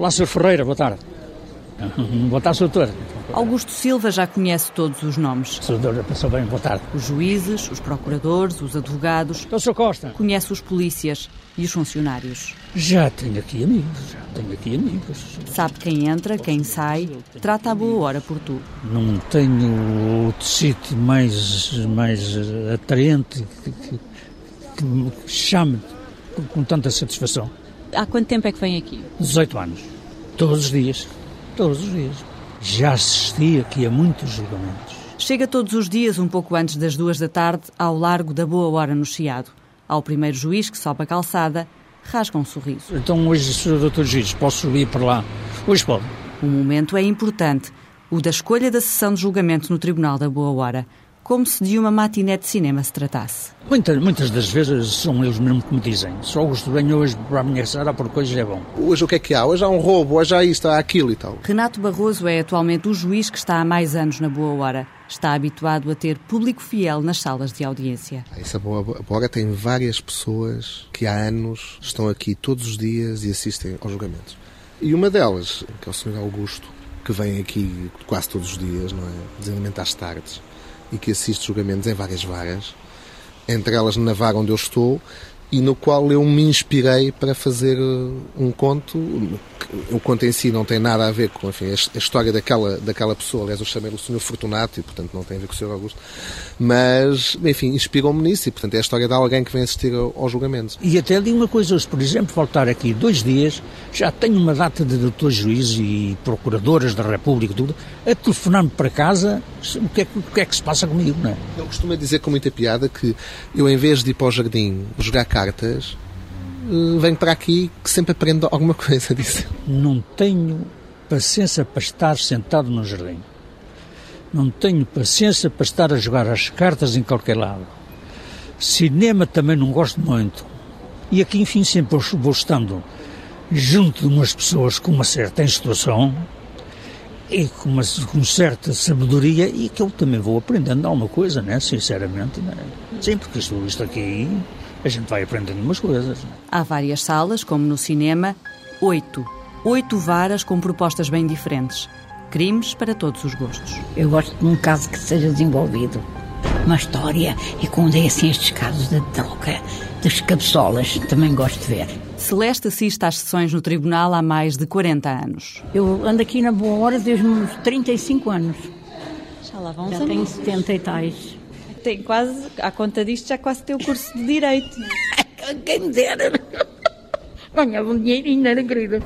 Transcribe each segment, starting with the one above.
Olá, Sr. Ferreira, boa tarde. Boa tarde, doutor. Augusto Silva já conhece todos os nomes. Doutor, passou bem, boa tarde. Os juízes, os procuradores, os advogados. Então, Sr. Costa. Conhece os polícias e os funcionários. Já tenho aqui amigos, já tenho aqui amigos. Sabe quem entra, quem sai, trata a boa hora por tu. Não tenho outro sítio mais, mais atraente que, que, que me chame com, com tanta satisfação. Há quanto tempo é que vem aqui? 18 anos. Todos os dias. Todos os dias. Já assisti aqui a muitos julgamentos. Chega todos os dias, um pouco antes das duas da tarde, ao largo da Boa Hora no Chiado. Ao primeiro juiz que sobe a calçada, rasga um sorriso. Então hoje, Sr. Dr. Juiz, posso subir para lá? Hoje pode. O momento é importante, o da escolha da sessão de julgamento no Tribunal da Boa Hora, como se de uma matiné de cinema se tratasse. Muitas, muitas das vezes são eles mesmo que me dizem. Só Augusto bem hoje para a minha sala porque hoje é bom. Hoje o que é que há? Hoje há um roubo, hoje há isto, há aquilo e tal. Renato Barroso é atualmente o juiz que está há mais anos na Boa Hora. Está habituado a ter público fiel nas salas de audiência. Essa Boa Hora tem várias pessoas que há anos estão aqui todos os dias e assistem aos julgamentos. E uma delas, que é o Sr. Augusto, que vem aqui quase todos os dias, não é? Desenvolvimento às tardes e que assiste julgamentos em várias varas, entre elas na vara onde eu estou, e no qual eu me inspirei para fazer um conto. O conto em si não tem nada a ver com enfim, a história daquela, daquela pessoa. Aliás, eu chamei-lhe o Sr. Fortunato e, portanto, não tem a ver com o Sr. Augusto. Mas, enfim, inspirou-me nisso e, portanto, é a história de alguém que vem assistir ao, ao julgamento. E até digo uma coisa, hoje, por exemplo, voltar aqui dois dias, já tenho uma data de doutores juízes e procuradoras da República, tudo, a telefonar-me para casa o que, é, o que é que se passa comigo, não é? Eu costumo dizer com muita piada que eu, em vez de ir para o jardim jogar cartas, venho para aqui que sempre aprendo alguma coisa disso. Não tenho paciência para estar sentado no jardim. Não tenho paciência para estar a jogar as cartas em qualquer lado. Cinema também não gosto muito. E aqui, enfim, sempre vou estando junto de umas pessoas com uma certa instrução e com uma com certa sabedoria e que eu também vou aprendendo alguma coisa, né? Sinceramente, né? Sim, porque isto, isto aqui a gente vai aprendendo umas coisas. Há várias salas, como no cinema, oito. Oito varas com propostas bem diferentes. Crimes para todos os gostos. Eu gosto de um caso que seja desenvolvido. Uma história e quando é assim estes casos de troca das cabeçolas, também gosto de ver. Celeste assiste às sessões no tribunal há mais de 40 anos. Eu ando aqui na Boa Hora desde uns 35 anos. Já lá vão Já tenho anos. 70 e tais. Tem quase, à conta disto, já quase tem o curso de Direito. Quem me dera. Ganhava um dinheirinho, era querida.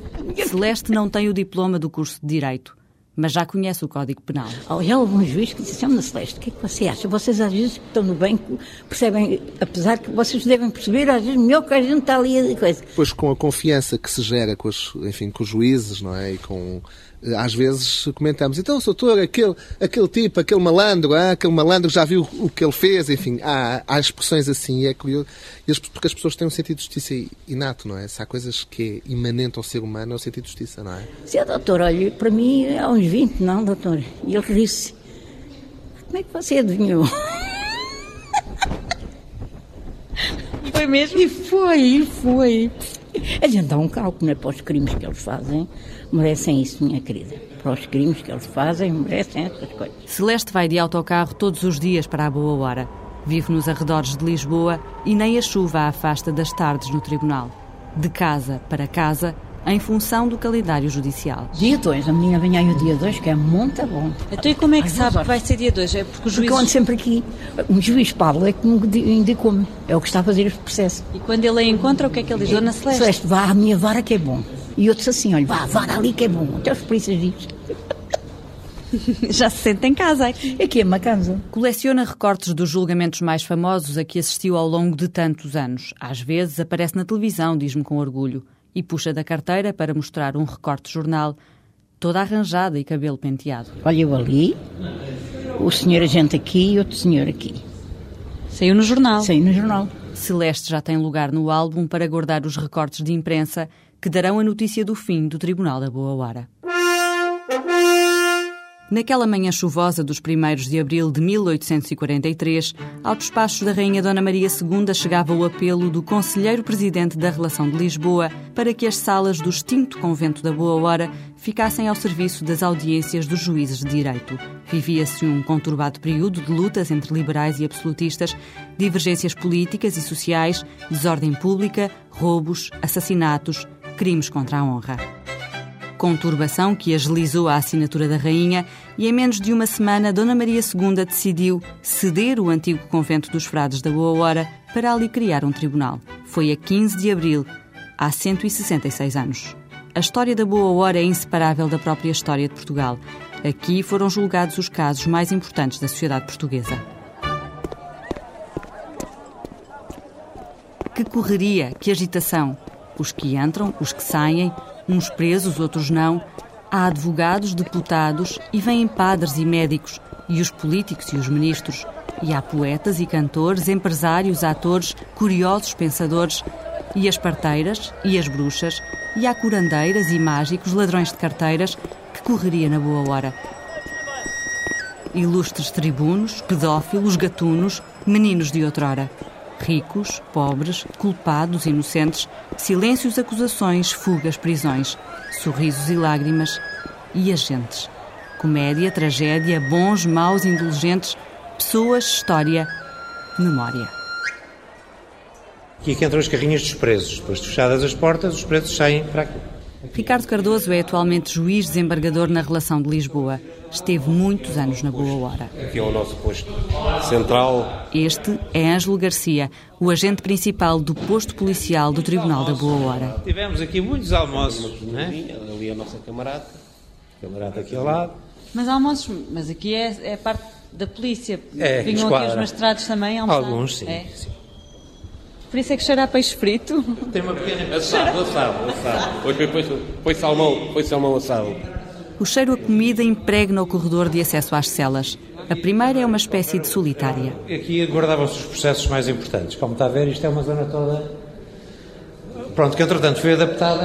Celeste não tem o diploma do curso de Direito, mas já conhece o Código Penal. Olha, houve um juiz que disse, Ana Celeste, o que é que você acha? Vocês às vezes que estão no banco percebem, apesar que vocês devem perceber, às vezes melhor que a gente está ali a coisa. Depois, com a confiança que se gera com os, enfim, com os juízes, não é? E com, às vezes comentamos, então, doutor, aquele, aquele tipo, aquele malandro, ah, aquele malandro já viu o que ele fez, enfim, há, há expressões assim, e é curioso, e porque as pessoas têm um sentido de justiça inato, não é? Se há coisas que é imanente ao ser humano, é o sentido de justiça, não é? "Ah, doutor, olha, para mim há uns 20, não, doutor? E ele disse, como é que você adivinhou? Foi mesmo? E foi, e foi. A gente dá um cálculo, né? Para os crimes que eles fazem, merecem isso, minha querida. Para os crimes que eles fazem, merecem essas coisas. Celeste vai de autocarro todos os dias para a Boa Hora. Vive nos arredores de Lisboa e nem a chuva a afasta das tardes no tribunal. De casa para casa, em função do calendário judicial. Dia 2, a menina vem aí o dia 2, que é muito bom. Então e como é que Às sabe que vai ser dia 2? É porque o Porque juiz... eu ando sempre aqui. O juiz Pablo é que me di- indicou-me. É o que está a fazer este processo. E quando ele a encontra, o que é que ele diz? Dona Celeste? Celeste, vá à minha vara que é bom. E outros assim, olha, vá vara ali que é bom. Até os polícias dizem. Já se sente em casa aqui. Aqui é uma casa. Coleciona recortes dos julgamentos mais famosos a que assistiu ao longo de tantos anos. Às vezes aparece na televisão, diz-me com orgulho, e puxa da carteira para mostrar um recorte de jornal, toda arranjada e cabelo penteado. Olha eu ali, o senhor agente aqui e outro senhor aqui. Saiu no jornal. Saiu no jornal. Celeste já tem lugar no álbum para guardar os recortes de imprensa que darão a notícia do fim do Tribunal da Boa Hora. Naquela manhã chuvosa dos primeiros de abril de 1843, ao despacho da Rainha Dona Maria II chegava o apelo do Conselheiro-Presidente da Relação de Lisboa para que as salas do extinto Convento da Boa Hora ficassem ao serviço das audiências dos juízes de direito. Vivia-se um conturbado período de lutas entre liberais e absolutistas, divergências políticas e sociais, desordem pública, roubos, assassinatos, crimes contra a honra conturbação que agilizou a assinatura da rainha e em menos de uma semana Dona Maria II decidiu ceder o antigo convento dos frades da Boa Hora para ali criar um tribunal. Foi a 15 de abril, há 166 anos. A história da Boa Hora é inseparável da própria história de Portugal. Aqui foram julgados os casos mais importantes da sociedade portuguesa. Que correria, que agitação! Os que entram, os que saem, uns presos, outros não. Há advogados, deputados e vêm padres e médicos, e os políticos e os ministros. E há poetas e cantores, empresários, atores, curiosos pensadores, e as parteiras e as bruxas, e há curandeiras e mágicos, ladrões de carteiras, que correria na boa hora. Ilustres tribunos, pedófilos, gatunos, meninos de outrora ricos, pobres, culpados, inocentes, silêncios, acusações, fugas, prisões, sorrisos e lágrimas, e agentes. Comédia, tragédia, bons, maus, indulgentes, pessoas, história, memória. E aqui entram as carrinhas dos presos. Depois de fechadas as portas, os presos saem para aqui. Ricardo Cardoso é atualmente juiz desembargador na relação de Lisboa. Esteve muitos anos na Boa Hora. Aqui é o nosso posto central. Este é Ângelo Garcia, o agente principal do posto policial do Tribunal da Boa Hora. Tivemos aqui muitos almoços, não é? Ali a nossa camarada, camarada aqui ao lado. Mas almoços, mas aqui é, é parte da polícia. É, Vinham esquadra. aqui os magistrados também almoçar? Alguns, sim. É. sim. Por isso é que cheira a peixe frito. Tem uma pequena... Assado, assado, assado. Foi, foi, foi, foi salmão, foi salmão assado. O cheiro a comida impregna o corredor de acesso às celas. A primeira é uma espécie de solitária. Aqui guardavam-se os processos mais importantes. Como está a ver, isto é uma zona toda... Pronto, que entretanto foi adaptada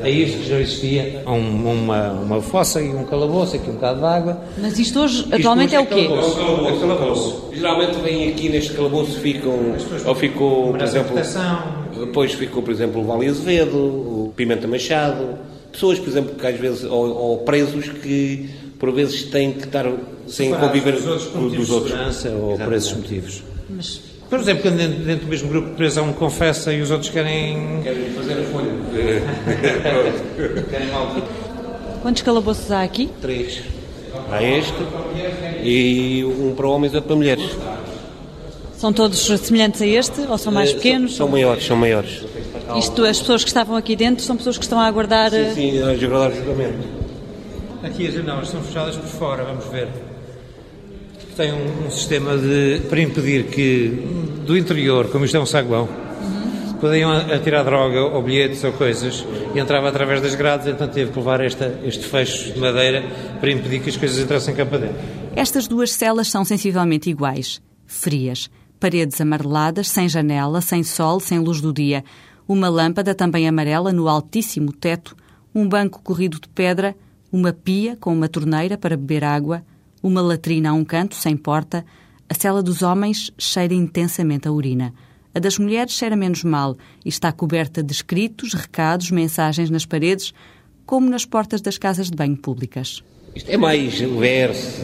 a, a isto que já existia. Um- uma, uma fossa e um calabouço, aqui um bocado de água. Mas isto hoje, atualmente, é o quê? É calabouço. Geralmente vem aqui neste calabouço ficam, ou ficou, por exemplo, depois ficou, por exemplo, o Vale Azevedo, o Pimenta Machado, pessoas, por exemplo, que às vezes, ou, ou presos que por vezes têm que estar sem conviver dos outros, por dos outros. de segurança ou por esses motivos. Mas Por exemplo, quando dentro, dentro do mesmo grupo de presos há um confessa e os outros querem... Querem fazer a folha. querem mal. quantos calabouços há aqui? Três. Há este e um para homens e outro para mulheres. São todos semelhantes a este ou são mais Eh, pequenos? São, são maiores, são maiores. Isto, as pessoas que estavam aqui dentro são pessoas que estão a aguardar. eh, Sim, a agradar o julgamento. Aqui as janelas são fechadas por fora, vamos ver. Tem um, um sistema de, para impedir que do interior, como isto é um saguão, podiam atirar droga ou bilhetes ou coisas e entrava através das grades, então teve que levar esta, este fecho de madeira para impedir que as coisas entrassem cá para dentro. Estas duas celas são sensivelmente iguais. Frias. Paredes amareladas, sem janela, sem sol, sem luz do dia. Uma lâmpada também amarela no altíssimo teto. Um banco corrido de pedra. Uma pia com uma torneira para beber água. Uma latrina a um canto, sem porta. A cela dos homens cheira intensamente a urina. A das mulheres cheira menos mal e está coberta de escritos, recados, mensagens nas paredes, como nas portas das casas de banho públicas. Isto é mais verso.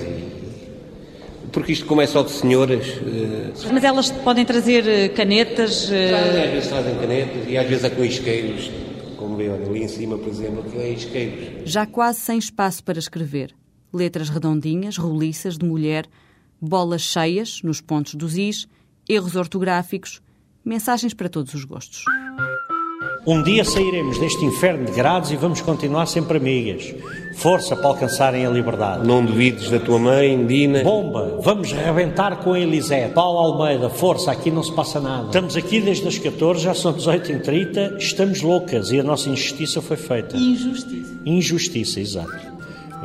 Porque isto começa só de senhoras. eh, Mas elas podem trazer eh, canetas. eh, Trazem, às vezes trazem canetas e às vezes há com isqueiros. Como vê ali em cima, por exemplo, que é isqueiros. já quase sem espaço para escrever. Letras redondinhas, roliças, de mulher, bolas cheias nos pontos dos is, erros ortográficos, mensagens para todos os gostos. Um dia sairemos deste inferno de grades e vamos continuar sempre amigas. Força para alcançarem a liberdade. Não duvides da tua mãe, Dina. Bomba, vamos rebentar com a Elisete. Paulo Almeida, força, aqui não se passa nada. Estamos aqui desde as 14, já são 18h30, estamos loucas e a nossa injustiça foi feita. Injustiça. Injustiça, exato.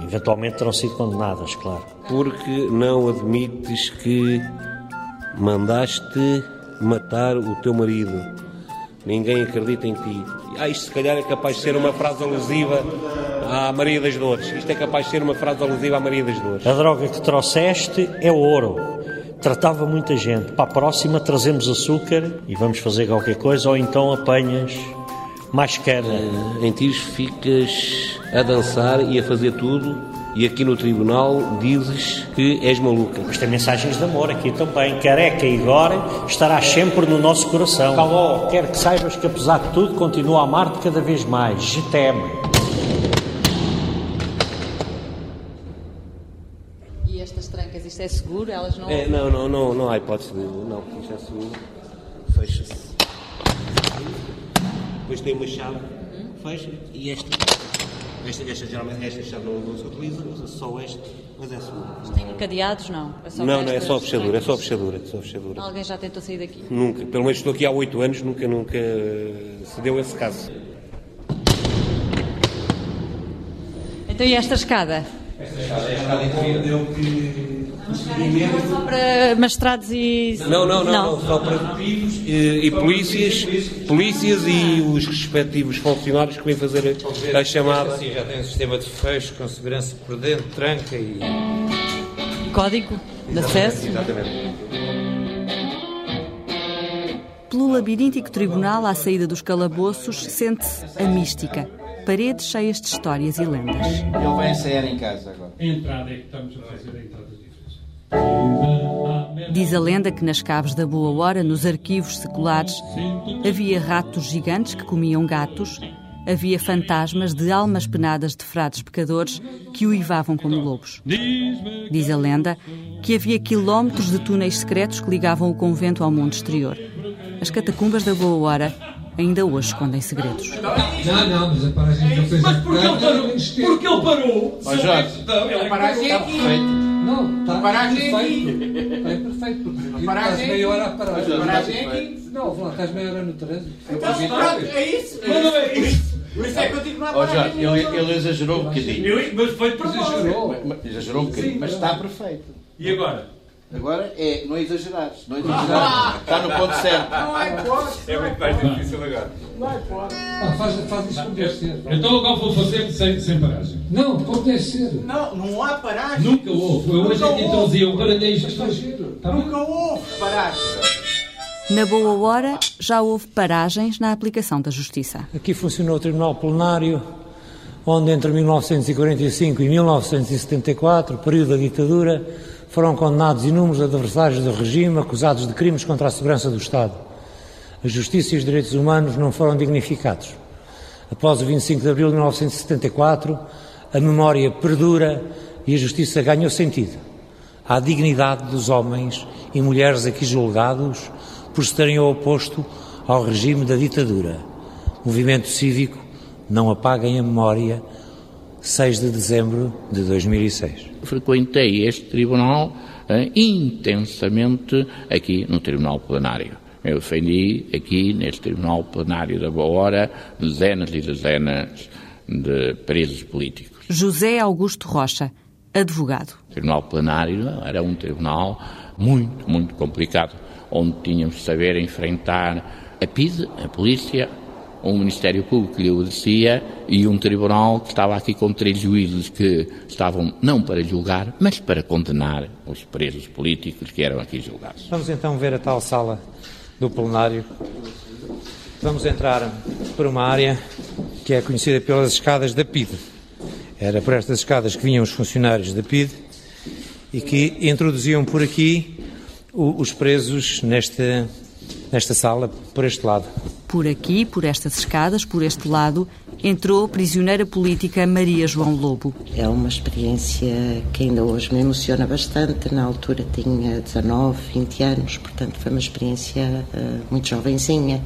Eventualmente terão sido condenadas, claro. Porque não admites que mandaste matar o teu marido. Ninguém acredita em ti. ah, isto se calhar é capaz de ser uma frase alusiva à Maria das Dores. Isto é capaz de ser uma frase alusiva à Maria das Dores. A droga que trouxeste é ouro. Tratava muita gente. Para a próxima trazemos açúcar e vamos fazer qualquer coisa, ou então apanhas mais queda. Em tiros ficas a dançar e a fazer tudo e aqui no tribunal dizes que és maluca. Mas tem mensagens de amor aqui também. Careca e agora estarás sempre no nosso coração. Caló, quero que saibas que apesar de tudo continuo a amar-te cada vez mais. Je. E estas trancas, isto é seguro? Elas não. É, não, não, não, não há hipótese de. Não, isto é seguro. Fecha-se. Depois tem uma chave, fecha e esta. Esta, esta, geralmente, esta chave não, se utiliza, usa só esta, mas é seguro. Tem cadeados? Não. É só Não, não, é só a fechadura, é só a fechadura, é só a fechadura. Alguém já tentou sair daqui? Nunca, pelo menos estou aqui há oito anos, nunca, nunca se deu esse caso. Então e esta escada? Só para magistrados e. Não, não, não, não, só para detetives e, e polícias, polícias e os respectivos funcionários que vêm fazer a, a chamada. Sim, já tem um sistema de fecho com segurança por dentro, tranca e. Código de acesso? Exatamente. Pelo labiríntico tribunal à saída dos calabouços sente-se a mística. Paredes cheias de histórias e lendas. Ele vai ensaiar em casa agora. A entrada é que estamos a fazer a entrada. Diz a lenda que nas caves da Boa Hora, nos arquivos seculares, havia ratos gigantes que comiam gatos, havia fantasmas de almas penadas de frades pecadores que uivavam como lobos. Diz a lenda que havia quilómetros de túneis secretos que ligavam o convento ao mundo exterior. As catacumbas da Boa Hora ainda hoje escondem segredos. Não, não, mas a paragem já fez Mas porque ele parou? Porque ele parou? Ó Jorge, Ele paragem está perfeito. Não, está A paragem é perfeito. Está perfeito, porque paragem estás é meia hora a parar. A paragem é aqui. Não, lá, estás meia hora no trânsito. Então, pronto, é isso. Mas não é isso. Por isso é que eu digo não há paragem. Ele, ele exagerou um bocadinho. Mas foi de propósito. Exagerou. Exagerou um bocadinho, mas está perfeito. E agora? Agora é não exagerares. Não exagerares. Está no ponto certo. Não há hipótese. É muito mais difícil agora. Não há hipótese. Ah, faz, faz isso ser. Então agora vou fazer sem, sem paragem. Não, como deve ser. Não, não há paragem. Nunca houve. Eu hoje é que introduzi. Está giro. Tá bem? Nunca houve paragem. Na Boa Hora já houve paragens na aplicação da justiça. Aqui funcionou o Tribunal Plenário, onde entre 1945 e 1974, período da ditadura, foram condenados inúmeros adversários do regime acusados de crimes contra a segurança do Estado. A justiça e os direitos humanos não foram dignificados. Após o 25 de abril de 1974, a memória perdura e a justiça ganhou sentido. À dignidade dos homens e mulheres aqui julgados por se terem oposto ao regime da ditadura. Movimento Cívico Não Apaguem a Memória, 6 de dezembro de 2006. Frequentei este tribunal eh, intensamente aqui no Tribunal Plenário. Eu defendi aqui, neste Tribunal Plenário da Boa Hora, dezenas e dezenas de presos políticos. José Augusto Rocha, advogado. O Tribunal Plenário era um tribunal muito, muito complicado, onde tínhamos de saber enfrentar a PIDE, a polícia, um Ministério Público que lhe obedecia e um tribunal que estava aqui com três juízes que estavam não para julgar, mas para condenar os presos políticos que eram aqui julgados. Vamos então ver a tal sala do plenário. Vamos entrar por uma área que é conhecida pelas escadas da PIDE. Era por estas escadas que vinham os funcionários da PIDE e que introduziam por aqui os presos nesta, nesta sala, por este lado. Por aqui, por estas escadas, por este lado, entrou a prisioneira política Maria João Lobo. É uma experiência que ainda hoje me emociona bastante. Na altura tinha 19, 20 anos, portanto foi uma experiência eh, muito jovenzinha.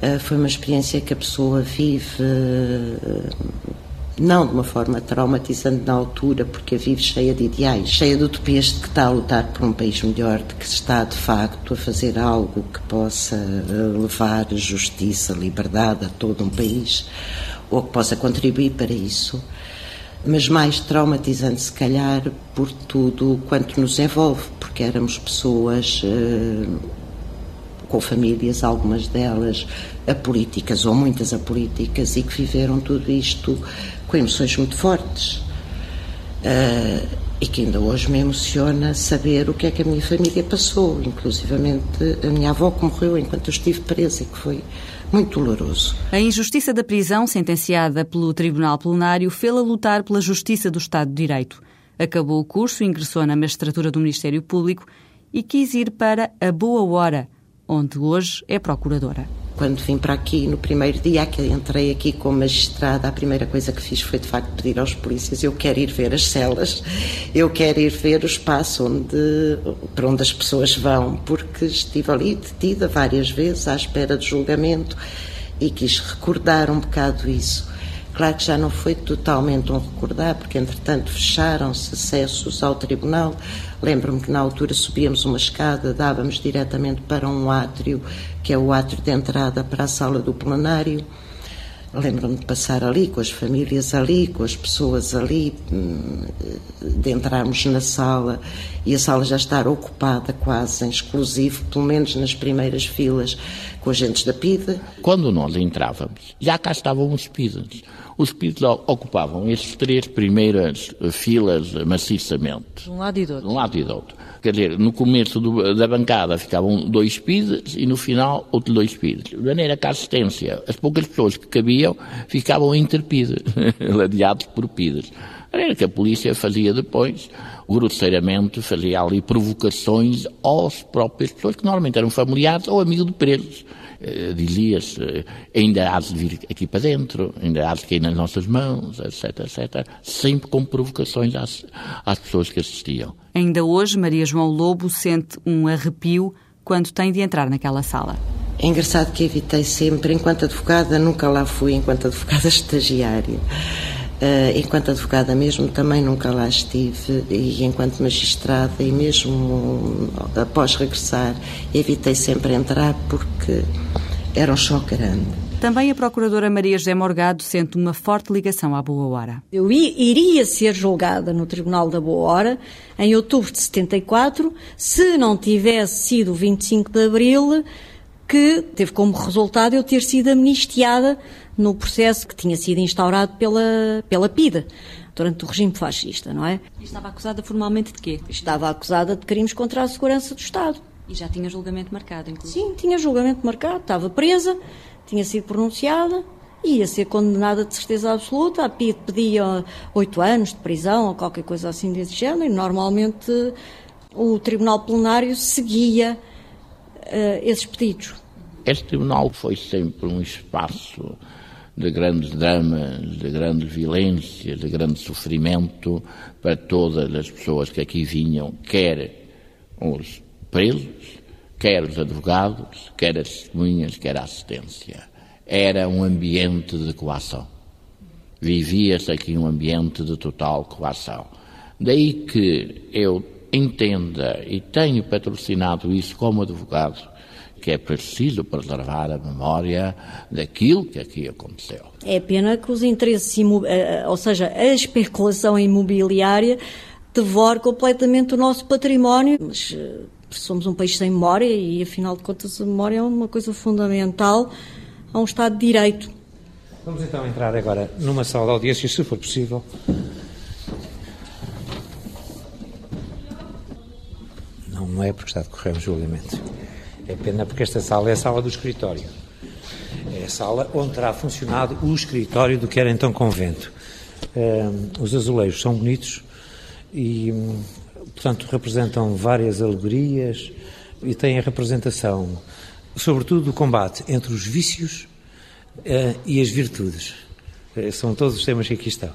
Eh, foi uma experiência que a pessoa vive eh, não de uma forma traumatizante na altura, porque a vive cheia de ideais, cheia de utopias de que está a lutar por um país melhor, de que está de facto a fazer algo que possa eh, levar justiça, liberdade a todo um país, ou que possa contribuir para isso. Mas mais traumatizante, se calhar, por tudo quanto nos envolve, porque éramos pessoas eh, com famílias, algumas delas apolíticas ou muitas apolíticas, e que viveram tudo isto com emoções muito fortes. Uh, e que ainda hoje me emociona saber o que é que a minha família passou, inclusivamente a minha avó que morreu enquanto eu estive presa, e que foi muito doloroso. A injustiça da prisão, sentenciada pelo Tribunal Plenário, fê-la lutar pela justiça do Estado de Direito. Acabou o curso, ingressou na magistratura do Ministério Público e quis ir para a Boa Hora, onde hoje é procuradora. Quando vim para aqui, no primeiro dia que entrei aqui como magistrada, a primeira coisa que fiz foi de facto pedir aos polícias: eu quero ir ver as celas, eu quero ir ver o espaço onde, para onde as pessoas vão, porque estive ali detida várias vezes à espera do julgamento e quis recordar um bocado isso. Claro que já não foi totalmente um recordar, porque entretanto fecharam-se acessos ao tribunal. Lembro-me que na altura subíamos uma escada, dávamos diretamente para um átrio, que é o átrio de entrada para a sala do plenário. Lembro-me de passar ali, com as famílias ali, com as pessoas ali, hum, de entrarmos na sala e a sala já estar ocupada quase em exclusivo, pelo menos nas primeiras filas, com agentes da PIDE. Quando nós entrávamos, já cá estavam os PIDES os espíritos ocupavam estes três primeiras filas maciçamente. De um lado e do outro. De um lado e do outro. Quer dizer, no começo do, da bancada ficavam dois PIDs e no final outros dois PIDs. De maneira que a assistência, as poucas pessoas que cabiam, ficavam interpidas, ladeados por PIDs. De maneira que a polícia fazia depois, grosseiramente, fazia ali provocações aos próprios pessoas que normalmente eram familiares ou amigos de presos. Eh, dizia-se, eh, ainda há de vir aqui para dentro, ainda há de cair nas nossas mãos, etc, etc, sempre com provocações às, às pessoas que assistiam. Ainda hoje, Maria João Lobo sente um arrepio quando tem de entrar naquela sala. É engraçado que evitei sempre, enquanto advogada, nunca lá fui, enquanto advogada estagiária. Uh, enquanto advogada mesmo também nunca lá estive e enquanto magistrada e mesmo após regressar evitei sempre entrar porque era um choque grande. Também a Procuradora Maria José Morgado sente uma forte ligação à Boa Hora. Eu iria ser julgada no Tribunal da Boa Hora em outubro de 74 se não tivesse sido o 25 de Abril que teve como resultado eu ter sido amnistiada no processo que tinha sido instaurado pela, pela PIDE durante o regime fascista, não é? E estava acusada formalmente de quê? Estava acusada de crimes contra a segurança do Estado. E já tinha julgamento marcado, inclusive? Sim, tinha julgamento marcado, estava presa, tinha sido pronunciada, ia ser condenada de certeza absoluta. A PIDE pedia oito anos de prisão ou qualquer coisa assim desse género, e normalmente o Tribunal Plenário seguia esses pedidos. Este tribunal foi sempre um espaço de grandes dramas, de grande violência, de grande sofrimento para todas as pessoas que aqui vinham, quer os presos, quer os advogados, quer as testemunhas, quer a assistência. Era um ambiente de coação. Vivia-se aqui um ambiente de total coação. Daí que eu entenda e tenho patrocinado isso como advogado, que é preciso preservar a memória daquilo que aqui aconteceu. É pena que os interesses, eh, ou seja, a especulação imobiliária devore completamente o nosso património, mas eh, somos um país sem memória e, afinal de contas, a memória é uma coisa fundamental a um Estado de Direito. Vamos então entrar agora numa sala de audiências, se for possível. Não é porque está a decorrer um julgamento. É pena porque esta sala é a sala do escritório. É a sala onde terá funcionado o escritório do que era então convento. Um, os azulejos são bonitos e, portanto, representam várias alegorias e têm a representação, sobretudo, do combate entre os vícios uh, e as virtudes. Uh, são todos os temas que aqui estão.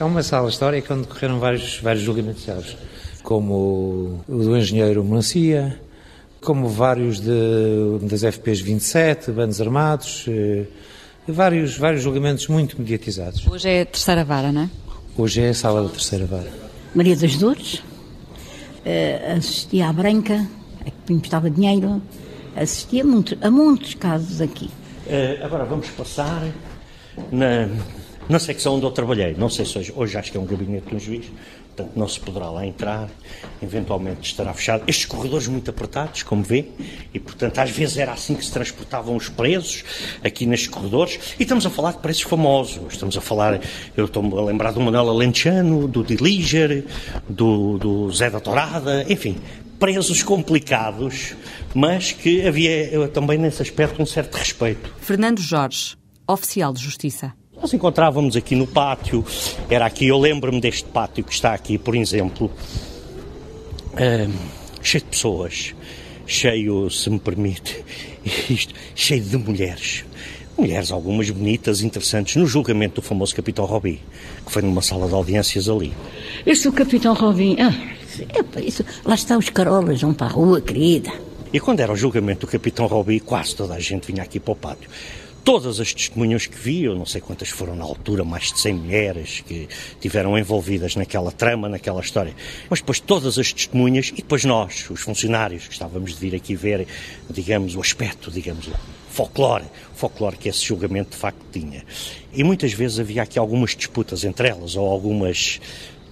É uma sala histórica onde decorreram vários, vários julgamentos chaves, como o do engenheiro Melancia, como vários de, das FPs 27, bandos armados, eh, vários, vários julgamentos muito mediatizados. Hoje é a terceira vara, não é? Hoje é a sala da terceira vara. Maria das Dores, uh, assistia à Branca, a que me emprestava dinheiro, assistia a, muito, a muitos casos aqui. Uh, agora vamos passar na, na secção onde eu trabalhei. Não sei se hoje, hoje acho que é um gabinete de um juiz, portanto não se poderá lá entrar, eventualmente estará fechado. Estes corredores muito apertados, como vê, e portanto às vezes era assim que se transportavam os presos, aqui nestes corredores, e estamos a falar de preços famosos, estamos a falar, eu estou-me a lembrar do Manuel Alentejano, do Diliger, do, do Zé da Torada, enfim, presos complicados, mas que havia também nesse aspecto um certo respeito. Fernando Jorge, oficial de justiça. Nós encontrávamos aqui no pátio, era aqui, eu lembro-me deste pátio que está aqui, por exemplo, uh, cheio de pessoas, cheio, se me permite, isto, cheio de mulheres. Mulheres, algumas bonitas, interessantes, no julgamento do famoso Capitão Robi, que foi numa sala de audiências ali. Este o Capitão Robin, ah, é isso, lá está os carolas, vão para a rua, querida. E quando era o julgamento do Capitão Robi, quase toda a gente vinha aqui para o pátio todas as testemunhas que vi, eu não sei quantas foram na altura, mais de 100 mulheres que tiveram envolvidas naquela trama, naquela história, mas depois todas as testemunhas e depois nós, os funcionários, que estávamos de vir aqui ver, digamos, o aspecto, digamos, folclore, folclore que esse julgamento de facto tinha. E muitas vezes havia aqui algumas disputas entre elas, ou algumas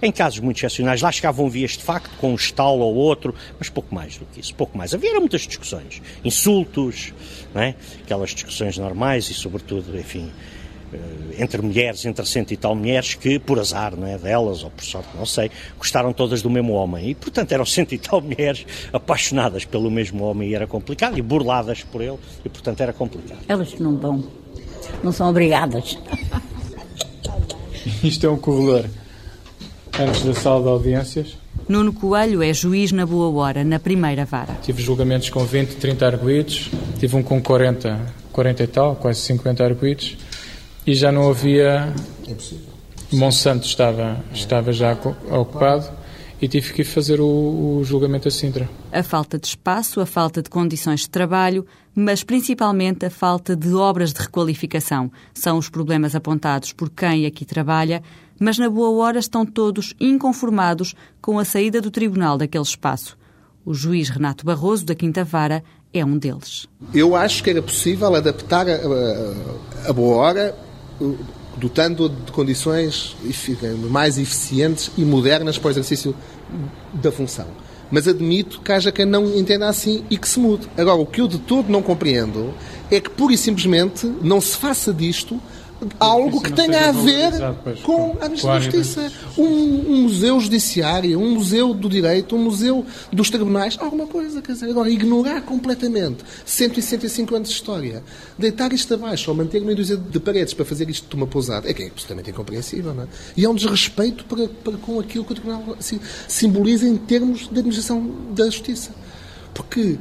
em casos muito excepcionais, lá chegavam vias de facto, com um estalo ou outro, mas pouco mais do que isso, pouco mais. Havia muitas discussões, insultos, não é? aquelas discussões normais e, sobretudo, enfim, eh, entre mulheres, entre cento e tal mulheres que, por azar não é, delas, ou por sorte, não sei, gostaram todas do mesmo homem. E, portanto, eram cento e tal mulheres apaixonadas pelo mesmo homem e era complicado, e burladas por ele, e, portanto, era complicado. Elas não vão, não são obrigadas. Isto é um corredor antes da sala de audiências. Nuno Coelho é juiz na Boa Hora, na primeira vara. Tive julgamentos com 20, 30 arguídos, tive um com 40, 40 e tal, quase 50 arguídos, e já não havia. Monsanto estava, estava já ocupado e tive que fazer o, o, julgamento a Sintra. A falta de espaço, a falta de condições de trabalho, mas principalmente a falta de obras de requalificação são os problemas apontados por quem aqui trabalha mas na boa hora estão todos inconformados com a saída do tribunal daquele espaço. O juiz Renato Barroso, da Quinta Vara, é um deles. Eu acho que era possível adaptar a, a, a boa hora dotando de condições mais eficientes e modernas para o exercício da função. Mas admito que haja quem não entenda assim e que se mude. Agora, o que eu de todo não compreendo é que, pura e simplesmente, não se faça disto algo que tenha a ver com a Justiça. Um, um, museu judiciário, um museu do direito, um museu dos tribunais, alguma coisa. Quer dizer, agora, ignorar completamente 165 anos de história, deitar isto abaixo ou manter meia dúzia de paredes para fazer isto de uma pousada, é que é absolutamente incompreensível, não é? E é um desrespeito para, para com aquilo que o Tribunal simboliza em termos de administração da Justiça. Porque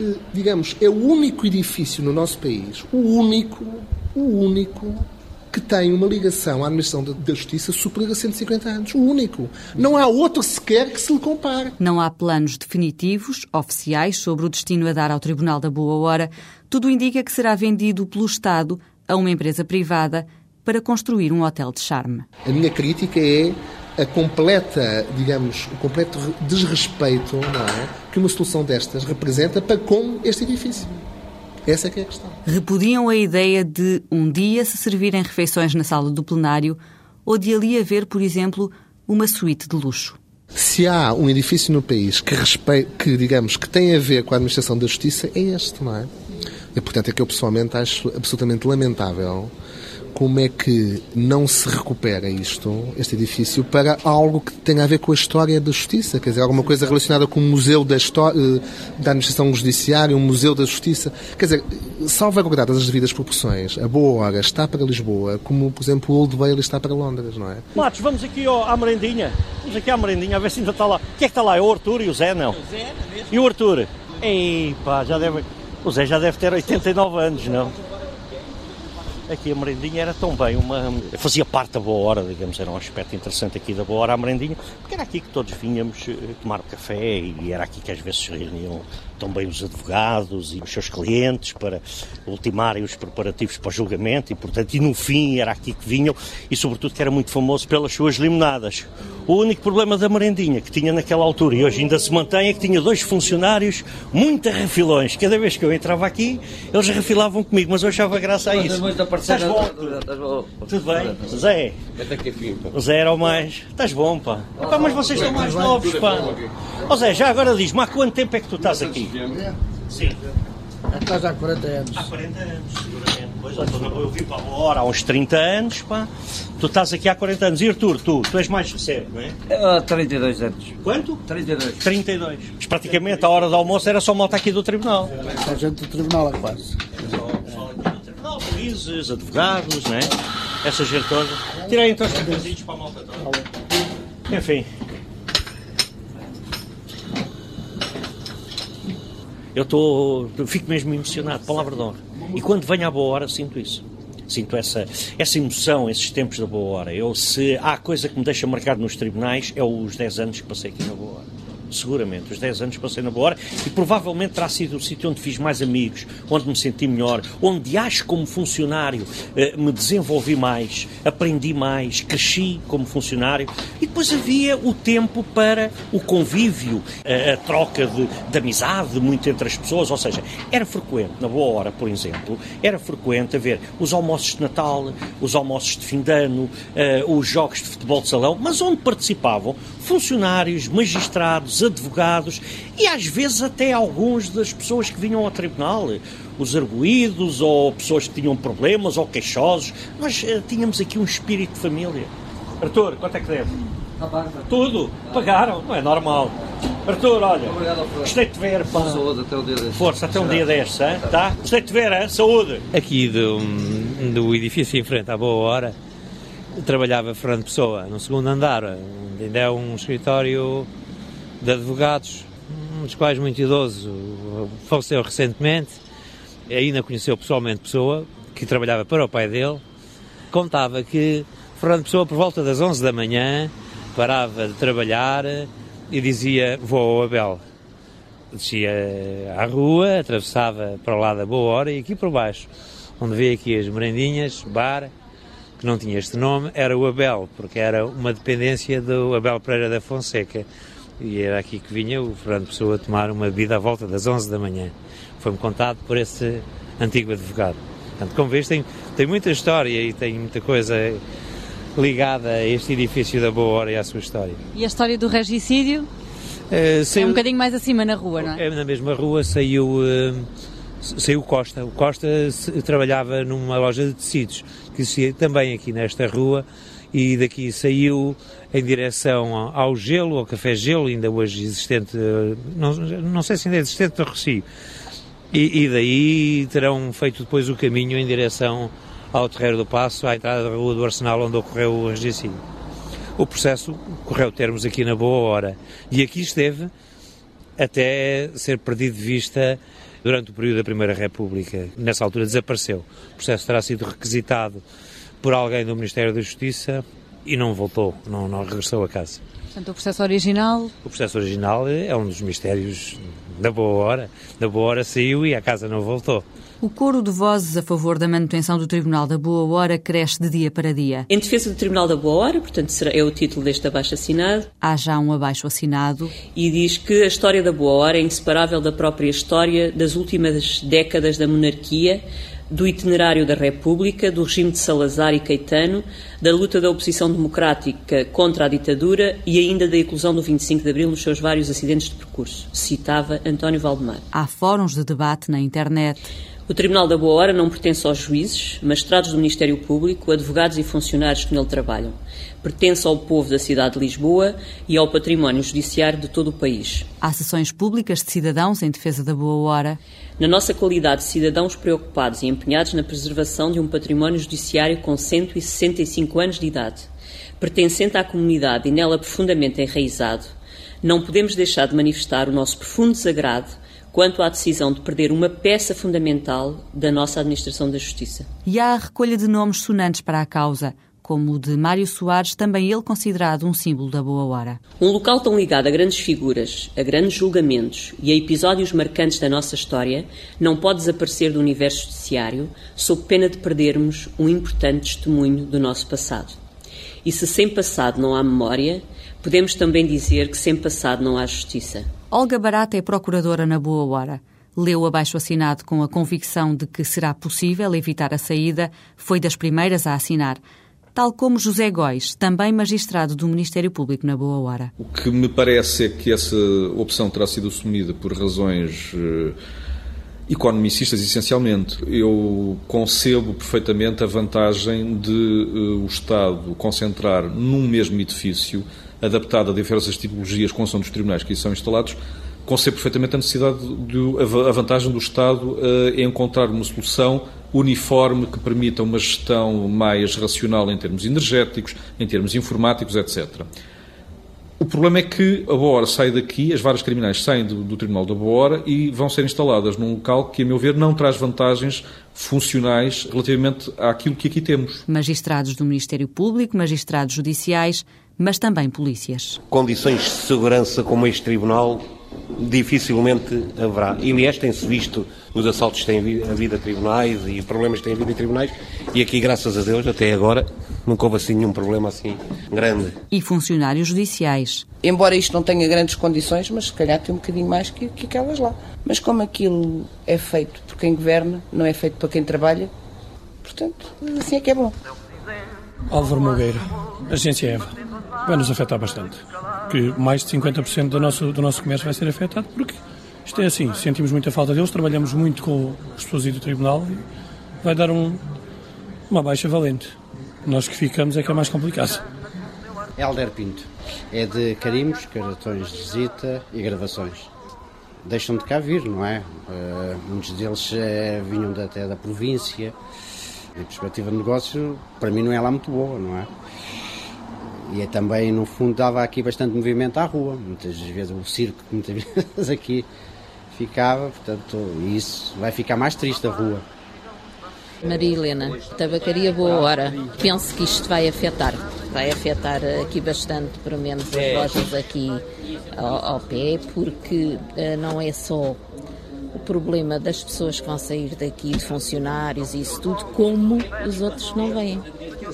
eh, digamos, é o único edifício no nosso país, o único o único que tem uma ligação à administração da justiça superior a 150 anos. O único. Não há outro sequer que se lhe compare. Não há planos definitivos, oficiais, sobre o destino a dar ao Tribunal da Boa Hora. Tudo indica que será vendido pelo Estado a uma empresa privada para construir um hotel de charme. A minha crítica é a completa, digamos, o completo desrespeito é, que uma solução destas representa para com este edifício. Essa é que é a questão. Repudiam a ideia de um dia se servirem refeições na sala do plenário ou de ali haver, por exemplo, uma suíte de luxo. Se há um edifício no país que, respeite, que digamos, que tem a ver com a administração da justiça, é este, não é? E, portanto, é que eu pessoalmente acho absolutamente lamentável como é que não se recupera isto, este edifício, para algo que tenha a ver com a história da justiça? Quer dizer, alguma coisa relacionada com o Museu da, História, eh, da Administração Judiciária, um Museu da Justiça? Quer dizer, salvaguardadas as devidas proporções, a boa hora está para Lisboa, como, por exemplo, o Old Bailey está para Londres, não é? Matos, vamos aqui ó, à merendinha. Vamos aqui à merendinha, a ver se ainda está lá. O que é que está lá? É o Arthur e o Zé, não? O Zé, é mesmo. E o Arthur? Ei, pá, já deve... O Zé já deve ter 89 anos, não? Aqui a merendinha era tão bem uma. fazia parte da boa hora, digamos, era um aspecto interessante aqui da boa hora a merendinha, porque era aqui que todos vinhamos eh, tomar café e era aqui que às vezes se reuniam também os advogados e os seus clientes para ultimarem os preparativos para o julgamento e, portanto, e no fim era aqui que vinham e, sobretudo, que era muito famoso pelas suas limonadas. O único problema da merendinha que tinha naquela altura e hoje ainda se mantém é que tinha dois funcionários muito refilões. Cada vez que eu entrava aqui, eles refilavam comigo, mas eu achava graça a isso. Estás bom? Tudo bem? Zé? O Zé era o mais. Estás bom, pá. Pá, mas vocês estão mais novos, pá. Ó Zé, já agora diz-me, há quanto tempo é que tu estás aqui? Sim. Estás há 40 anos. Há 40 anos, seguramente. Pois, eu, eu vim para a boa hora há uns 30 anos, pá. Tu estás aqui há 40 anos. E Artur, tu, tu és mais recente, não é? Há 32 anos. Quanto? 32. 32. Mas praticamente a hora do almoço era só malta aqui do Tribunal. A gente do Tribunal é quase. Tribunal, juízes, advogados, não é? Essa gente toda. Tirei então os cafezinhos para a malta toda. Enfim. Eu estou. fico mesmo emocionado, palavra de honra. E quando venho à boa hora, sinto isso. Sinto essa, essa emoção, esses tempos da boa hora. Eu, se há coisa que me deixa marcado nos tribunais, é os 10 anos que passei aqui na boa hora seguramente. Os 10 anos passei na boa hora e provavelmente terá sido o sítio onde fiz mais amigos, onde me senti melhor, onde acho como funcionário eh, me desenvolvi mais, aprendi mais, cresci como funcionário e depois havia o tempo para o convívio, a, troca de, de amizade muito entre as pessoas, ou seja, era frequente, na boa hora, por exemplo, era frequente haver os almoços de Natal, os almoços de fim de ano, eh, os jogos de futebol de salão, mas onde participavam funcionários, magistrados, advogados e às vezes até alguns das pessoas que vinham ao tribunal, os arguídos ou pessoas que tinham problemas ou queixosos. Nós uh, tínhamos aqui um espírito de família. Arthur, quanto é que deve? Tudo? Pagaram? Não é normal. Arthur, olha, gostei de te ver. Pá. Saúde até o dia deste. Força, até um dia destes, hein? tá? Gostei de te ver, hein? saúde. Aqui do, do edifício em frente, à boa hora, trabalhava Fernando Pessoa, no segundo andar, onde ainda é um escritório de advogados, um dos quais muito idoso, faleceu recentemente, ainda conheceu pessoalmente Pessoa, que trabalhava para o pai dele, contava que Fernando Pessoa, por volta das 11 da manhã, parava de trabalhar e dizia, vou ao Abel. Descia à rua, atravessava para lado da Boa Hora e aqui por baixo, onde vê aqui as merendinhas, bar, que não tinha este nome, era o Abel, porque era uma dependência do Abel Pereira da Fonseca. E era aqui que vinha o Fernando Pessoa tomar uma bebida à volta das 11 da manhã. Foi-me contado por esse antigo advogado. Portanto, como vês, tem, tem muita história e tem muita coisa ligada a este edifício da Boa Hora e à sua história. E a história do regicídio? Uh, saiu, é um bocadinho mais acima na rua, não é? É na mesma rua, saiu, uh, saiu Costa. O Costa trabalhava numa loja de tecidos, que existia também aqui nesta rua, e daqui saiu em direção ao Gelo, ao Café Gelo, ainda hoje existente, não, não sei se ainda é existente no Recio. E, e, daí terão feito depois o caminho em direção ao Terreiro do Passo, à entrada da Rua do Arsenal, onde ocorreu o regicídio. O processo correu termos aqui na boa hora. E aqui esteve até ser perdido de vista durante o período da Primeira República. Nessa altura desapareceu. O processo terá sido requisitado por alguém do Ministério da Justiça e não voltou, não, não regressou a casa. Portanto, o processo original? O processo original é um dos mistérios da boa hora. Da boa hora saiu e a casa não voltou. O coro de vozes a favor da manutenção do Tribunal da Boa Hora cresce de dia para dia. Em defesa do Tribunal da Boa Hora, portanto, será, é o título deste abaixo assinado. Há já um abaixo assinado. E diz que a história da Boa Hora é inseparável da própria história das últimas décadas da monarquia, do itinerário da República, do regime de Salazar e Caetano, da luta da oposição democrática contra a ditadura e ainda da inclusão do 25 de Abril nos seus vários acidentes de percurso, citava António Valdemar. Há fóruns de debate na internet. O Tribunal da Boa Hora não pertence aos juízes, magistrados do Ministério Público, advogados e funcionários que nele trabalham. Pertence ao povo da cidade de Lisboa e ao património judiciário de todo o país. Há sessões públicas de cidadãos em defesa da boa hora. Na nossa qualidade de cidadãos preocupados e empenhados na preservação de um património judiciário com 165 anos de idade, pertencente à comunidade e nela profundamente enraizado, não podemos deixar de manifestar o nosso profundo desagrado quanto à decisão de perder uma peça fundamental da nossa administração da justiça. E há a recolha de nomes sonantes para a causa, como o de Mário Soares, também ele considerado um símbolo da boa hora. Um local tão ligado a grandes figuras, a grandes julgamentos e a episódios marcantes da nossa história não pode desaparecer do universo judiciário sob pena de perdermos um importante testemunho do nosso passado. E se sem passado não há memória, podemos também dizer que sem passado não há justiça. Olga Barata é procuradora na Boa Hora. Leu abaixo assinado com a convicção de que será possível evitar a saída, foi das primeiras a assinar. Tal como José Góis, também magistrado do Ministério Público na Boa Hora. O que me parece é que essa opção terá sido assumida por razões eh, economicistas, essencialmente. Eu concebo perfeitamente a vantagem de uh, o Estado concentrar num mesmo edifício, adaptado a diversas tipologias com ação dos tribunais que são instalados, concebo perfeitamente a necessidade, de, a vantagem do Estado em encontrar uma solução uniforme que permita uma gestão mais racional em termos energéticos, em termos informáticos, etc. O problema é que a Boa Hora sai daqui, as varas criminais saem do, do, Tribunal da Boa Hora e vão ser instaladas num local que, a meu ver, não traz vantagens funcionais relativamente àquilo que aqui temos. Magistrados do Ministério Público, magistrados judiciais, mas também polícias. Condições de segurança como este tribunal dificilmente haverá. E, aliás, tem-se visto nos assaltos que têm havido a tribunais e problemas que têm havido em tribunais, e aqui, graças a Deus, até agora, nunca houve assim nenhum problema assim grande. E funcionários judiciais. Embora isto não tenha grandes condições, mas se calhar tem um bocadinho mais que, que aquelas lá. Mas como aquilo é feito por quem governa, não é feito para quem trabalha, portanto, assim é que é bom. Álvaro Mogueira, Agência EVA. Vai nos afetar bastante. Que mais de 50% do nosso, do nosso comércio vai ser afetado porque isto é assim, sentimos muita falta deles, trabalhamos muito com as pessoas do tribunal e vai dar um, uma baixa valente. Nós que ficamos é que é mais complicado. Helder Pinto. É de carimbos, cartões de visita e gravações. Deixam de cá vir, não é? Uh, muitos deles uh, vinham de, até da província. A perspectiva de negócio, para mim, não é lá muito boa, não é? E é também, no fundo, dava aqui bastante movimento à rua. Muitas vezes o circo, muitas vezes aqui ficava, portanto, isso vai ficar mais triste a rua. Maria Helena, tabacaria Boa Hora. Penso que isto vai afetar. Vai afetar aqui bastante, pelo menos as lojas aqui ao, ao pé, porque uh, não é só o problema das pessoas que vão sair daqui, de funcionários e isso tudo, como os outros não vêm.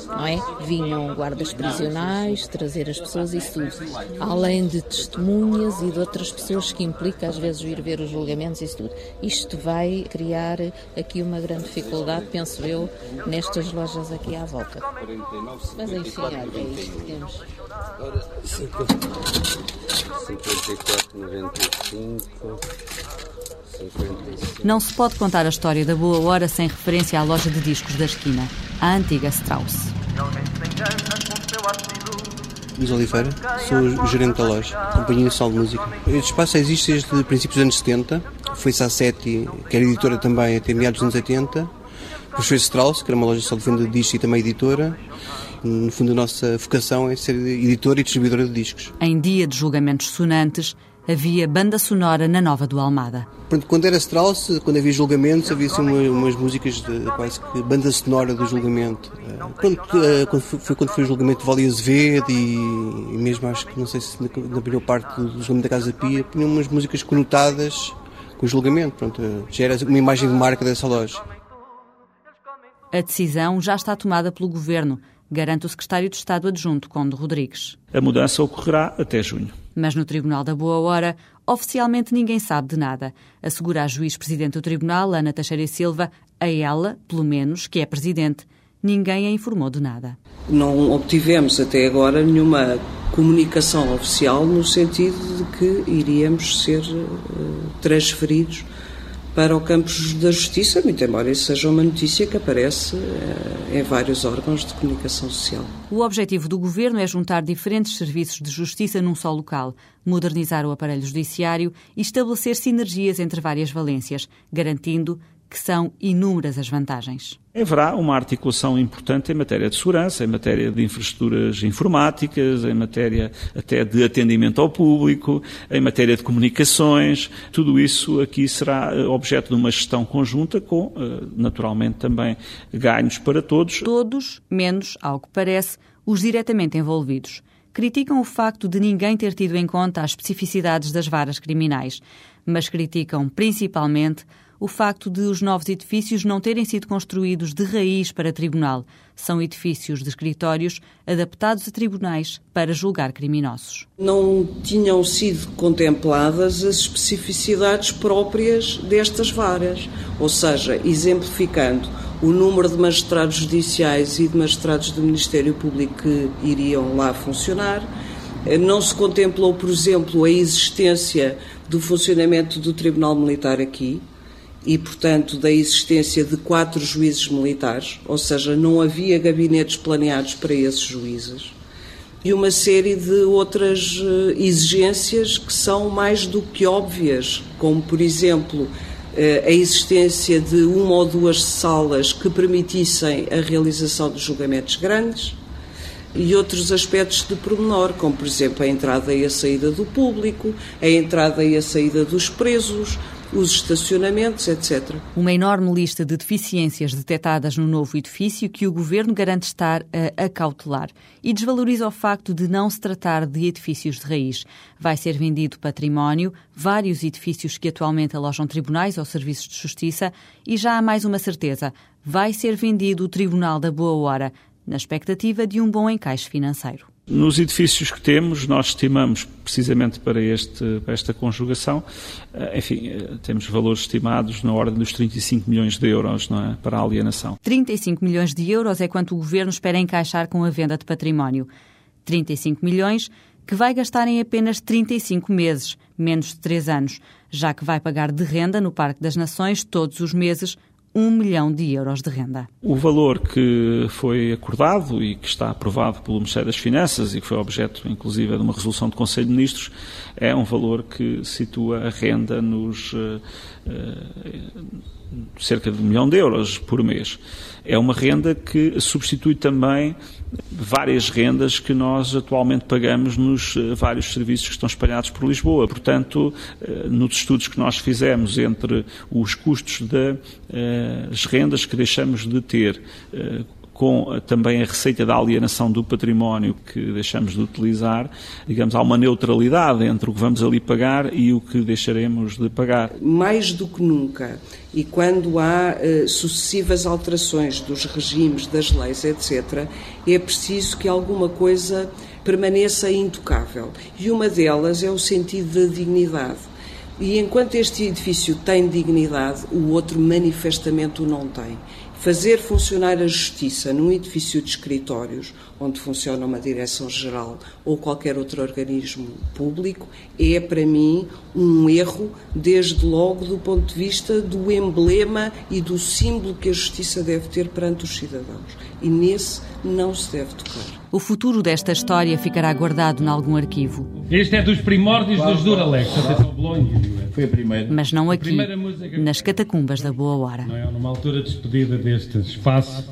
Não é? Vinham guardas prisionais, trazer as pessoas e tudo. Além de testemunhas e de outras pessoas que implica às vezes vir ver os julgamentos e tudo. Isto vai criar aqui uma grande dificuldade, penso eu, nestas lojas aqui à volta. Mas enfim, é isto que temos. 54,95 não se pode contar a história da Boa Hora sem referência à loja de discos da esquina, a antiga Strauss. Luís Oliveira, sou gerente da loja, Companhia Nacional de Música. Este espaço existe desde princípios dos anos 70, foi-se à SETI, que era editora também até meados dos anos 80, depois foi Strauss, que era uma loja só de venda de discos e também editora. No fundo, a nossa vocação é ser editora e distribuidora de discos. Em dia de julgamentos sonantes, havia banda sonora na Nova do Almada. Quando era Strauss, quando havia julgamentos, havia assim umas, umas músicas de quase que banda sonora do julgamento. Quando, quando foi quando foi o julgamento de Vale Azevedo e, e mesmo acho que não sei se na, na primeira parte do julgamento da Casa Pia, tinham umas músicas conotadas com o julgamento. Pronto, já era uma imagem de marca dessa loja. A decisão já está tomada pelo Governo, garante o secretário de Estado adjunto, Conde Rodrigues. A mudança ocorrerá até junho. Mas no Tribunal da Boa Hora, oficialmente ninguém sabe de nada. Assegura a juiz-presidente do Tribunal, Ana Teixeira Silva, a ela, pelo menos, que é presidente, ninguém a informou de nada. Não obtivemos até agora nenhuma comunicação oficial no sentido de que iríamos ser uh, transferidos para o campo da justiça, muito embora isso seja uma notícia que aparece eh, em vários órgãos de comunicação social. O objetivo do governo é juntar diferentes serviços de justiça num só local, modernizar o aparelho judiciário e estabelecer sinergias entre várias valências, garantindo que são inúmeras as vantagens. Haverá uma articulação importante em matéria de segurança, em matéria de infraestruturas informáticas, em matéria até de atendimento ao público, em matéria de comunicações. Tudo isso aqui será eh, objeto de uma gestão conjunta com, eh, naturalmente, também ganhos para todos. Todos, menos, ao que parece, os diretamente envolvidos. Criticam o facto de ninguém ter tido em conta as especificidades das varas criminais, mas criticam principalmente o facto de os novos edifícios não terem sido construídos de raiz para tribunal. São edifícios de escritórios adaptados a tribunais para julgar criminosos. Não tinham sido contempladas as especificidades próprias destas varas, ou seja, exemplificando o número de magistrados judiciais e de magistrados do Ministério Público que iriam lá funcionar. Não se contemplou, por exemplo, a existência do funcionamento do Tribunal Militar aqui e, portanto, da existência de quatro juízes militares, ou seja, não havia gabinetes planeados para esses juízes. E uma série de outras eh, exigências que são mais do que óbvias, como, por exemplo, eh, a existência de uma ou duas salas que permitissem a realização de julgamentos grandes e outros aspectos de pormenor, como por exemplo a entrada e a saída do público, a entrada e a saída dos presos, os estacionamentos, etc. Uma enorme lista de deficiências detectadas no novo edifício que o governo garante estar a acautelar e desvaloriza o facto de não se tratar de edifícios de raiz. Vai ser vendido património, vários edifícios que atualmente alojam tribunais ou serviços de justiça e já há mais uma certeza: vai ser vendido o Tribunal da Boa Hora, na expectativa de um bom encaixe financeiro. Nos edifícios que temos, nós estimamos, precisamente para, este, para esta conjugação, eh, enfim, eh, temos valores estimados na ordem dos 35 milhões de euros não é, para a alienação. 35 milhões de euros é quanto o Governo espera encaixar com a venda de património. 35 milhões que vai gastar em apenas 35 meses, menos de 3 anos, já que vai pagar de renda no Parque das Nações todos os meses um milhão de euros de renda. O valor que foi acordado e que está aprovado pelo Ministério das Finanças e que foi objeto, inclusive, de uma resolução do Conselho de Ministros, é um valor que situa a renda nos. Uh, uh, cerca de um milhão de euros por mês. É uma renda que substitui também várias rendas que nós atualmente pagamos nos eh, vários serviços que estão espalhados por Lisboa. Portanto, eh, nos estudos que nós fizemos entre os custos das eh, rendas que deixamos de ter com eh, também a receita da alienação do património que deixamos de utilizar, digamos, há uma neutralidade entre o que vamos ali pagar e o que deixaremos de pagar. Mais do que nunca, e quando há uh, sucessivas alterações dos regimes, das leis, etc., é preciso que alguma coisa permaneça intocável. E uma delas é o sentido da dignidade. E enquanto este edifício tem dignidade, o outro manifestamente o não tem. Fazer funcionar a justiça num edifício de escritórios, onde funciona uma direção-geral ou qualquer outro organismo público, é para mim um erro, desde logo do ponto de vista do emblema e do símbolo que a justiça deve ter perante os cidadãos. E nesse não se deve tocar. O futuro desta história ficará guardado em algum arquivo. Este é dos primórdios dos Duralex. Atenção, Bolonha. Foi a primeira. Mas não aqui, nas catacumbas da Boa Hora. Não é? Numa altura de despedida deste espaço,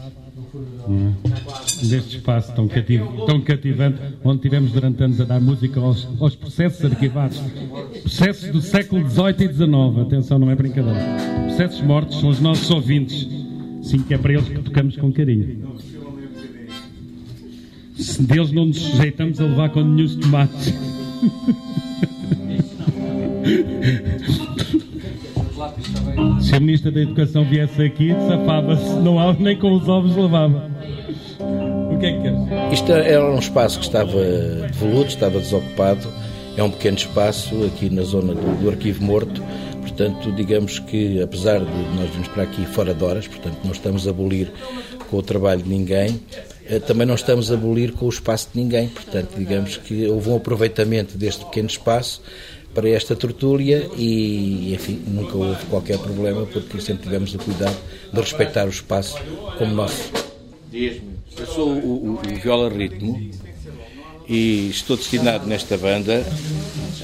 é? deste espaço tão, cativo, tão cativante, onde tivemos durante anos a dar música aos, aos processos arquivados. Processos do século XVIII e XIX, atenção, não é brincadeira. Processos mortos são os nossos ouvintes. Sim, que é para eles que tocamos com carinho. Se deles não nos sujeitamos a levar com nenhum tomates. Se a Ministra da Educação viesse aqui, safava-se, não há nem com os ovos lavava. O que é que queres? Isto era um espaço que estava devoluto, estava desocupado. É um pequeno espaço aqui na zona do, do Arquivo Morto. Portanto, digamos que, apesar de nós virmos para aqui fora de horas, portanto, não estamos a abolir com o trabalho de ninguém, também não estamos a abolir com o espaço de ninguém. Portanto, digamos que houve um aproveitamento deste pequeno espaço para esta tertúlia e, enfim, nunca houve qualquer problema porque sempre tivemos o cuidado de respeitar o espaço como nosso. Eu sou o, o, o Viola Ritmo e estou destinado nesta banda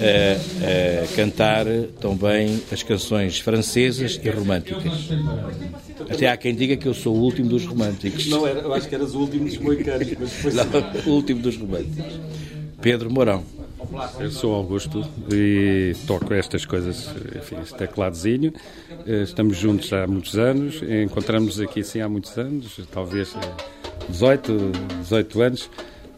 a, a, cantar também as canções francesas e românticas. Até há quem diga que eu sou o último dos românticos. Não, era, eu acho que eras o último dos moicanos, mas depois... Não, o último dos românticos. Pedro Mourão. Eu sou Augusto e toco estas coisas, enfim, este tecladozinho. Eh, estamos juntos há muitos anos, encontramos aqui sim há muitos anos, talvez 18, eh, 18 anos.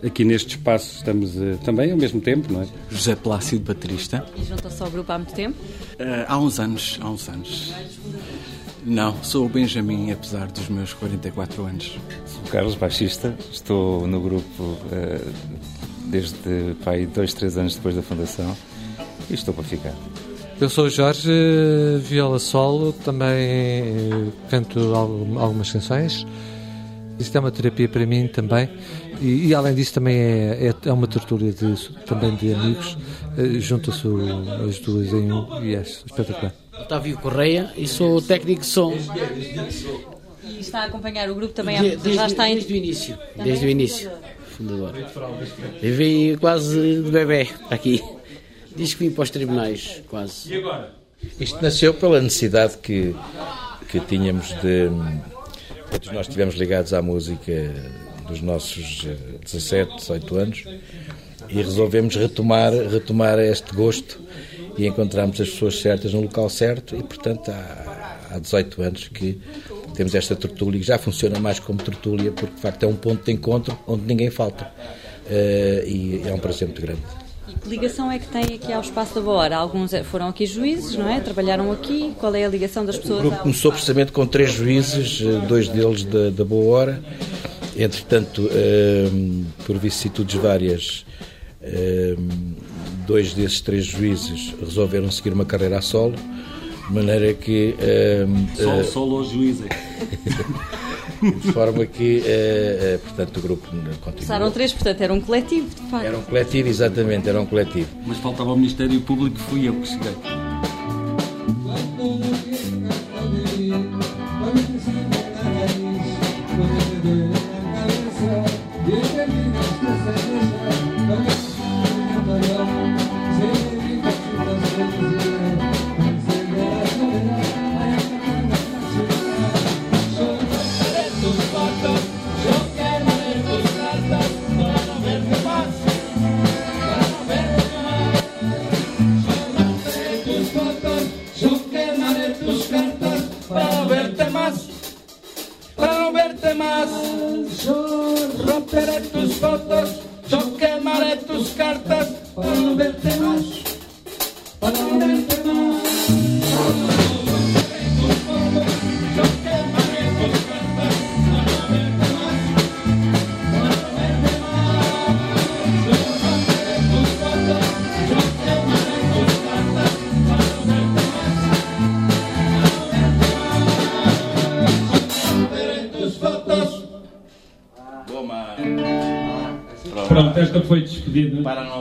Aqui neste espaço estamos uh, também ao mesmo tempo, não é? José Plácido, baterista. E juntou-se ao grupo há muito tempo? Uh, há uns anos, há uns anos. Não, sou o Benjamin, apesar dos meus 44 anos. Sou o Carlos, baixista. Estou no grupo uh, desde pai, dois, três anos depois da fundação e estou para ficar. Eu sou o Jorge, viola solo, também canto algumas canções. Isto é uma terapia para mim também e, e além disso também é, é, é, uma tertúlia de, também de amigos. Junta-se as duas em um e é espetacular. Otávio Correia e sou técnico de som. E está a acompanhar o grupo também? De, desde, já está em... desde o início. Também desde o início. Fundador. Eu vim quase de bebê aqui. Diz que vim para os tribunais, quase. E agora? Isto nasceu pela necessidade que, que tínhamos de. Todos nós estivemos ligados à música dos nossos 17, 18 anos e resolvemos retomar, retomar este gosto e encontramos as pessoas certas no local certo e, portanto, há, há 18 anos que temos esta tertúlia que já funciona mais como tertúlia porque, de facto, é um ponto de encontro onde ninguém falta uh, e é um prazer muito grande. Que ligação é que tem aqui ao Espaço da Boa Hora? Alguns foram aqui juízes, não é? Trabalharam aqui. Qual é a ligação das pessoas? O grupo começou precisamente com três juízes, eh, dois deles da, da Boa Hora. Entretanto, uh, por vicissitudes várias, uh, dois desses três juízes resolveram seguir uma carreira a solo, de maneira que. Uh, solo, solo ou juízes. De forma que, uh, uh, portanto, o grupo continua. Passaram três, portanto, era um coletivo, de facto. Era um coletivo, exatamente, era um coletivo. Mas faltava o Ministério Público, fui eu que cheguei.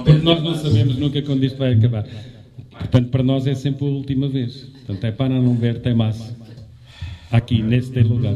Porque nós não sabemos nunca quando isto vai acabar. Portanto, para nós é sempre a última vez. Portanto, é para não ver tem massa. Aqui, nesse lugar.